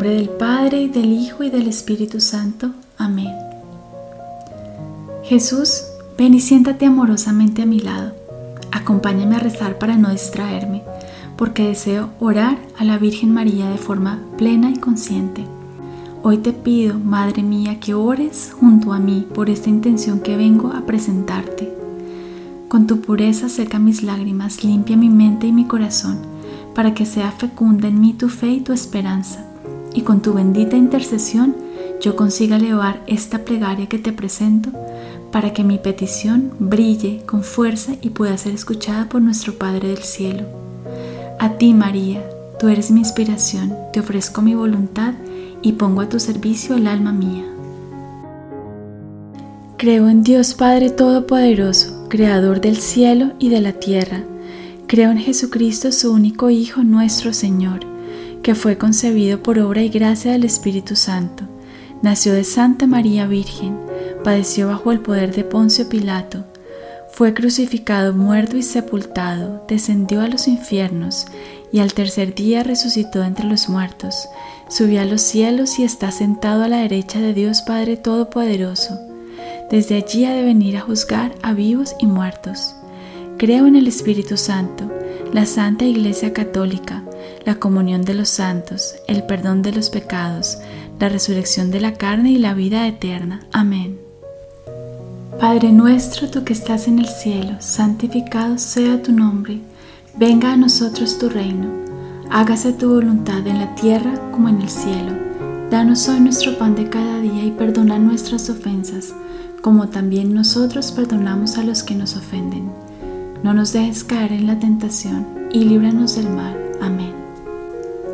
nombre del Padre, y del Hijo, y del Espíritu Santo. Amén. Jesús, ven y siéntate amorosamente a mi lado. Acompáñame a rezar para no distraerme, porque deseo orar a la Virgen María de forma plena y consciente. Hoy te pido, Madre mía, que ores junto a mí por esta intención que vengo a presentarte. Con tu pureza seca mis lágrimas, limpia mi mente y mi corazón, para que sea fecunda en mí tu fe y tu esperanza, y con tu bendita intercesión yo consiga elevar esta plegaria que te presento, para que mi petición brille con fuerza y pueda ser escuchada por nuestro Padre del Cielo. A ti, María, tú eres mi inspiración, te ofrezco mi voluntad y pongo a tu servicio el alma mía. Creo en Dios Padre Todopoderoso, Creador del cielo y de la tierra. Creo en Jesucristo, su único Hijo, nuestro Señor, que fue concebido por obra y gracia del Espíritu Santo. Nació de Santa María Virgen, padeció bajo el poder de Poncio Pilato, fue crucificado, muerto y sepultado, descendió a los infiernos y al tercer día resucitó entre los muertos subió a los cielos y está sentado a la derecha de Dios Padre Todopoderoso. Desde allí ha de venir a juzgar a vivos y muertos. Creo en el Espíritu Santo, la Santa Iglesia Católica, la comunión de los santos, el perdón de los pecados, la resurrección de la carne y la vida eterna. Amén. Padre nuestro, tú que estás en el cielo, santificado sea tu nombre, venga a nosotros tu reino Hágase tu voluntad en la tierra como en el cielo. Danos hoy nuestro pan de cada día y perdona nuestras ofensas, como también nosotros perdonamos a los que nos ofenden. No nos dejes caer en la tentación y líbranos del mal. Amén.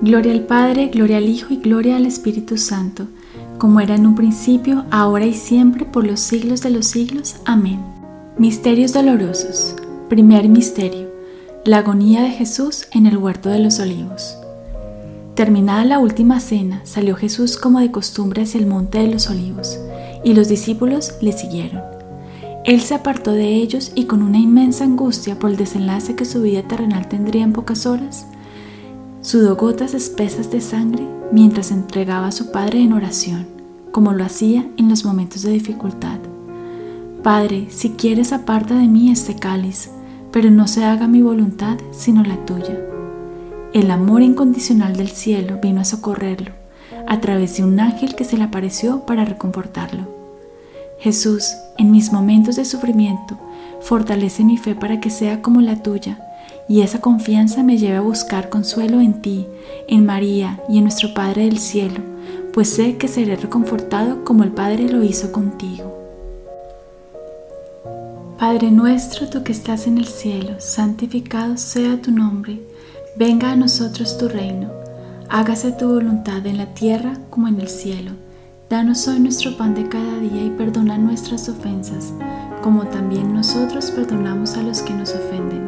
Gloria al Padre, gloria al Hijo y gloria al Espíritu Santo, como era en un principio, ahora y siempre, por los siglos de los siglos. Amén. Misterios dolorosos. Primer misterio. La agonía de Jesús en el huerto de los olivos. Terminada la última cena, salió Jesús como de costumbre hacia el monte de los olivos, y los discípulos le siguieron. Él se apartó de ellos y con una inmensa angustia por el desenlace que su vida terrenal tendría en pocas horas, sudó gotas espesas de sangre mientras entregaba a su Padre en oración, como lo hacía en los momentos de dificultad. Padre, si quieres aparta de mí este cáliz, pero no se haga mi voluntad sino la tuya. El amor incondicional del cielo vino a socorrerlo a través de un ángel que se le apareció para reconfortarlo. Jesús, en mis momentos de sufrimiento, fortalece mi fe para que sea como la tuya, y esa confianza me lleve a buscar consuelo en ti, en María y en nuestro Padre del cielo, pues sé que seré reconfortado como el Padre lo hizo contigo. Padre nuestro, tú que estás en el cielo, santificado sea tu nombre Venga a nosotros tu reino, hágase tu voluntad en la tierra como en el cielo. Danos hoy nuestro pan de cada día y perdona nuestras ofensas, como también nosotros perdonamos a los que nos ofenden.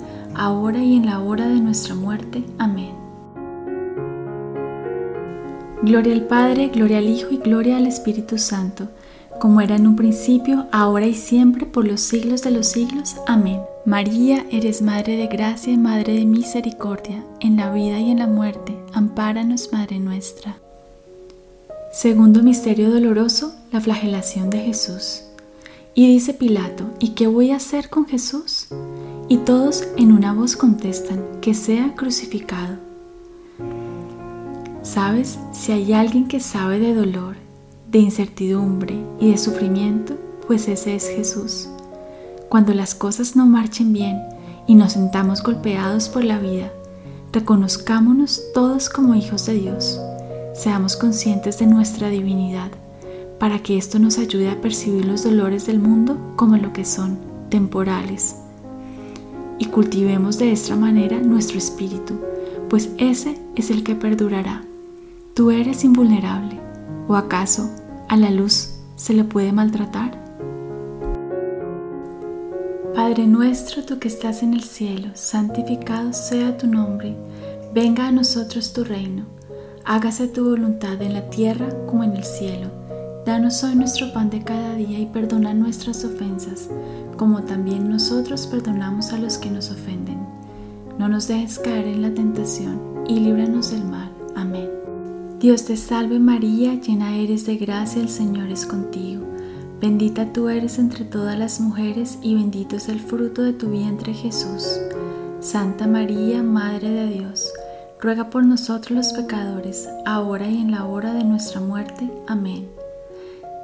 ahora y en la hora de nuestra muerte. Amén. Gloria al Padre, gloria al Hijo y gloria al Espíritu Santo como era en un principio, ahora y siempre, por los siglos de los siglos. Amén. María, eres Madre de Gracia y Madre de Misericordia, en la vida y en la muerte, ampáranos, Madre nuestra. Segundo Misterio Doloroso, la flagelación de Jesús. Y dice Pilato, ¿y qué voy a hacer con Jesús? Y todos en una voz contestan, que sea crucificado. ¿Sabes? Si hay alguien que sabe de dolor, de incertidumbre y de sufrimiento, pues ese es Jesús. Cuando las cosas no marchen bien y nos sentamos golpeados por la vida, reconozcámonos todos como hijos de Dios, seamos conscientes de nuestra divinidad, para que esto nos ayude a percibir los dolores del mundo como lo que son, temporales. Y cultivemos de esta manera nuestro espíritu, pues ese es el que perdurará. Tú eres invulnerable. ¿O acaso a la luz se le puede maltratar? Padre nuestro, tú que estás en el cielo, santificado sea tu nombre, venga a nosotros tu reino, hágase tu voluntad en la tierra como en el cielo. Danos hoy nuestro pan de cada día y perdona nuestras ofensas, como también nosotros perdonamos a los que nos ofenden. No nos dejes caer en la tentación y líbranos del mal. Amén. Dios te salve María, llena eres de gracia, el Señor es contigo. Bendita tú eres entre todas las mujeres y bendito es el fruto de tu vientre Jesús. Santa María, Madre de Dios, ruega por nosotros los pecadores, ahora y en la hora de nuestra muerte. Amén.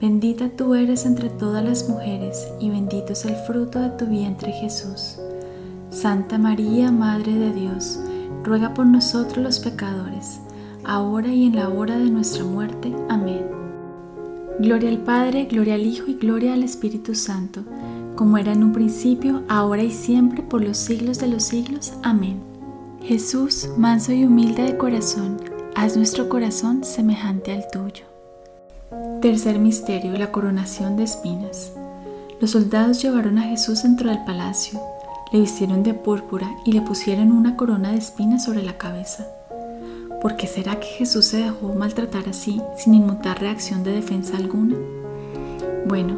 Bendita tú eres entre todas las mujeres y bendito es el fruto de tu vientre Jesús. Santa María, Madre de Dios, ruega por nosotros los pecadores, ahora y en la hora de nuestra muerte. Amén. Gloria al Padre, gloria al Hijo y gloria al Espíritu Santo, como era en un principio, ahora y siempre, por los siglos de los siglos. Amén. Jesús, manso y humilde de corazón, haz nuestro corazón semejante al tuyo. Tercer misterio, la coronación de espinas. Los soldados llevaron a Jesús dentro del palacio, le vistieron de púrpura y le pusieron una corona de espinas sobre la cabeza. ¿Por qué será que Jesús se dejó maltratar así sin inmutar reacción de defensa alguna? Bueno,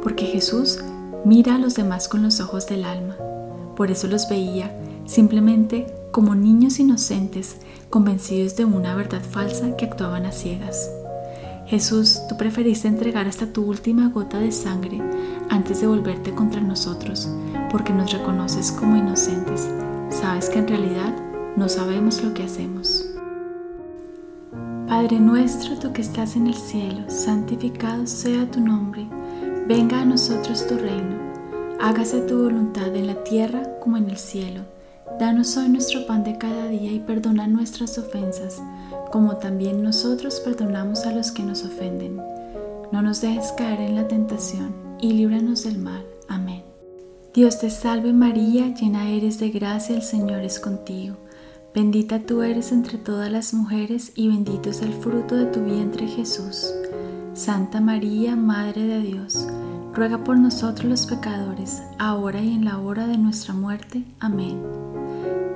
porque Jesús mira a los demás con los ojos del alma. Por eso los veía simplemente como niños inocentes convencidos de una verdad falsa que actuaban a ciegas. Jesús, tú preferiste entregar hasta tu última gota de sangre antes de volverte contra nosotros, porque nos reconoces como inocentes. Sabes que en realidad no sabemos lo que hacemos. Padre nuestro, tú que estás en el cielo, santificado sea tu nombre, venga a nosotros tu reino, hágase tu voluntad en la tierra como en el cielo. Danos hoy nuestro pan de cada día y perdona nuestras ofensas, como también nosotros perdonamos a los que nos ofenden. No nos dejes caer en la tentación y líbranos del mal. Amén. Dios te salve María, llena eres de gracia, el Señor es contigo. Bendita tú eres entre todas las mujeres y bendito es el fruto de tu vientre Jesús. Santa María, Madre de Dios, ruega por nosotros los pecadores, ahora y en la hora de nuestra muerte. Amén.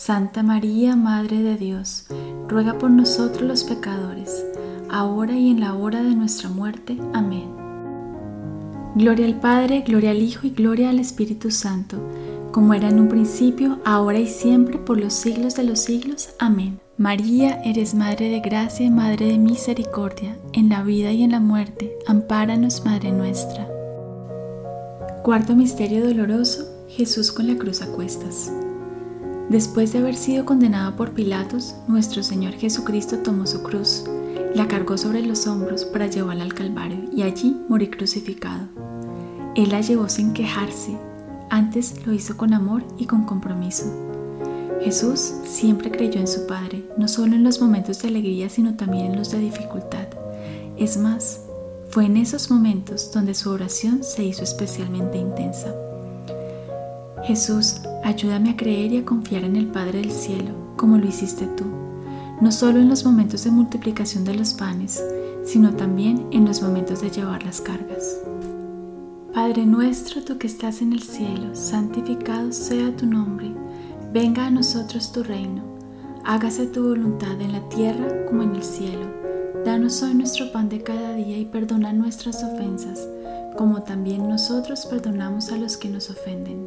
Santa María, Madre de Dios, ruega por nosotros los pecadores, ahora y en la hora de nuestra muerte. Amén. Gloria al Padre, gloria al Hijo y gloria al Espíritu Santo, como era en un principio, ahora y siempre, por los siglos de los siglos. Amén. María, eres Madre de gracia y Madre de misericordia, en la vida y en la muerte, ampáranos, Madre nuestra. Cuarto Misterio Doloroso, Jesús con la cruz a cuestas. Después de haber sido condenado por Pilatos, nuestro Señor Jesucristo tomó su cruz, la cargó sobre los hombros para llevarla al Calvario y allí morir crucificado. Él la llevó sin quejarse, antes lo hizo con amor y con compromiso. Jesús siempre creyó en su Padre, no solo en los momentos de alegría, sino también en los de dificultad. Es más, fue en esos momentos donde su oración se hizo especialmente intensa. Jesús, ayúdame a creer y a confiar en el Padre del Cielo, como lo hiciste tú, no solo en los momentos de multiplicación de los panes, sino también en los momentos de llevar las cargas. Padre nuestro, tú que estás en el cielo, santificado sea tu nombre, venga a nosotros tu reino, hágase tu voluntad en la tierra como en el cielo. Danos hoy nuestro pan de cada día y perdona nuestras ofensas, como también nosotros perdonamos a los que nos ofenden.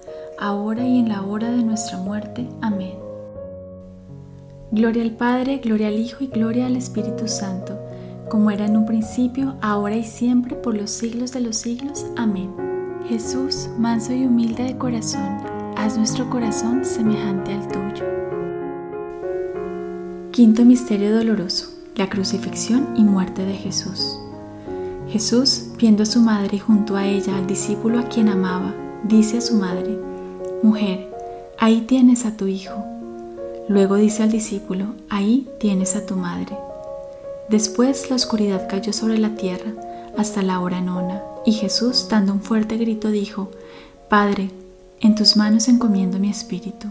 ahora y en la hora de nuestra muerte. Amén. Gloria al Padre, gloria al Hijo y gloria al Espíritu Santo, como era en un principio, ahora y siempre, por los siglos de los siglos. Amén. Jesús, manso y humilde de corazón, haz nuestro corazón semejante al tuyo. Quinto Misterio Doloroso, la crucifixión y muerte de Jesús. Jesús, viendo a su madre junto a ella al discípulo a quien amaba, dice a su madre, Mujer, ahí tienes a tu hijo. Luego dice al discípulo, ahí tienes a tu madre. Después la oscuridad cayó sobre la tierra hasta la hora nona, y Jesús, dando un fuerte grito, dijo, Padre, en tus manos encomiendo mi espíritu.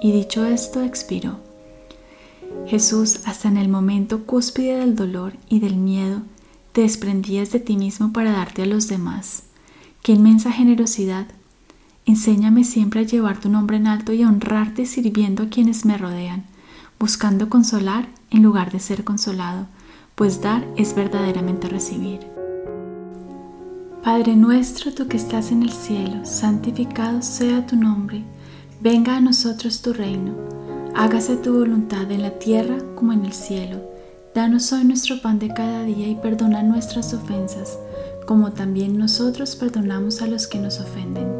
Y dicho esto, expiró. Jesús, hasta en el momento cúspide del dolor y del miedo, te desprendías de ti mismo para darte a los demás. Qué inmensa generosidad. Enséñame siempre a llevar tu nombre en alto y a honrarte sirviendo a quienes me rodean, buscando consolar en lugar de ser consolado pues dar es verdaderamente recibir. Padre nuestro, tú que estás en el cielo, santificado sea tu nombre, venga a nosotros tu reino, hágase tu voluntad en la tierra como en el cielo. Danos hoy nuestro pan de cada día y perdona nuestras ofensas, como también nosotros perdonamos a los que nos ofenden.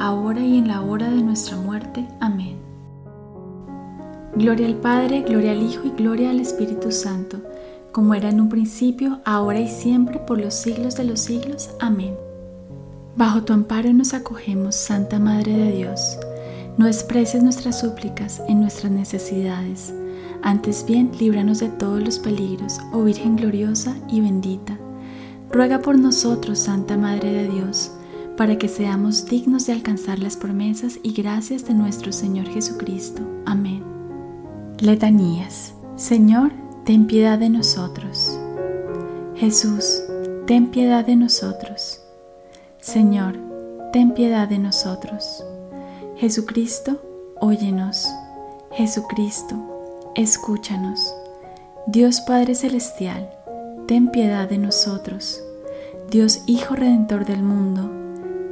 ahora y en la hora de nuestra muerte. Amén. Gloria al Padre, gloria al Hijo y gloria al Espíritu Santo, como era en un principio, ahora y siempre, por los siglos de los siglos. Amén. Bajo tu amparo nos acogemos, Santa Madre de Dios. No desprecies nuestras súplicas en nuestras necesidades. Antes bien, líbranos de todos los peligros, oh Virgen gloriosa y bendita. Ruega por nosotros, Santa Madre de Dios, para que seamos dignos de alcanzar las promesas y gracias de nuestro Señor Jesucristo. Amén. Letanías. Señor, ten piedad de nosotros. Jesús, ten piedad de nosotros. Señor, ten piedad de nosotros. Jesucristo, óyenos. Jesucristo, escúchanos. Dios Padre Celestial, ten piedad de nosotros. Dios Hijo Redentor del mundo,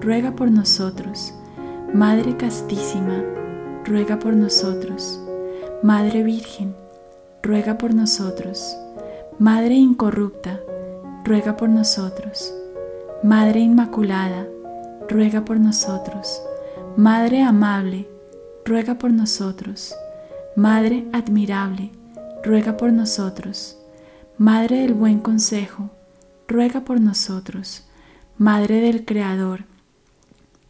ruega por nosotros. Madre Castísima, ruega por nosotros. Madre Virgen, ruega por nosotros. Madre Incorrupta, ruega por nosotros. Madre Inmaculada, ruega por nosotros. Madre Amable, ruega por nosotros. Madre admirable, ruega por nosotros. Madre del buen consejo, ruega por nosotros. Madre del Creador,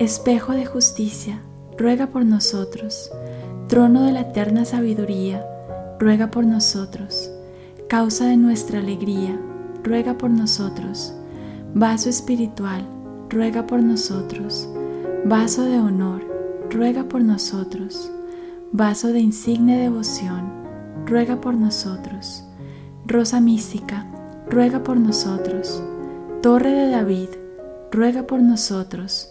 Espejo de justicia, ruega por nosotros. Trono de la eterna sabiduría, ruega por nosotros. Causa de nuestra alegría, ruega por nosotros. Vaso espiritual, ruega por nosotros. Vaso de honor, ruega por nosotros. Vaso de insigne devoción, ruega por nosotros. Rosa mística, ruega por nosotros. Torre de David, ruega por nosotros.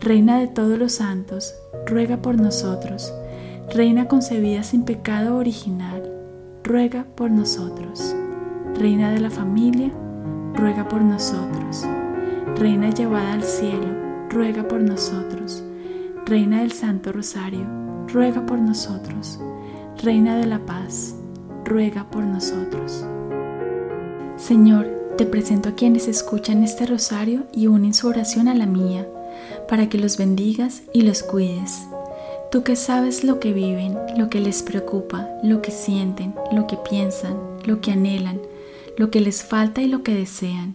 Reina de todos los santos, ruega por nosotros. Reina concebida sin pecado original, ruega por nosotros. Reina de la familia, ruega por nosotros. Reina llevada al cielo, ruega por nosotros. Reina del Santo Rosario, ruega por nosotros. Reina de la paz, ruega por nosotros. Señor, te presento a quienes escuchan este rosario y unen su oración a la mía, para que los bendigas y los cuides. Tú que sabes lo que viven, lo que les preocupa, lo que sienten, lo que piensan, lo que anhelan, lo que les falta y lo que desean.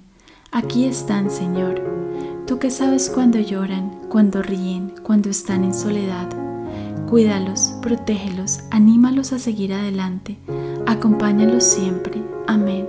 Aquí están, Señor. Tú que sabes cuando lloran, cuando ríen, cuando están en soledad Cuídalos, protégelos, anímalos a seguir adelante, acompáñalos siempre. Amén.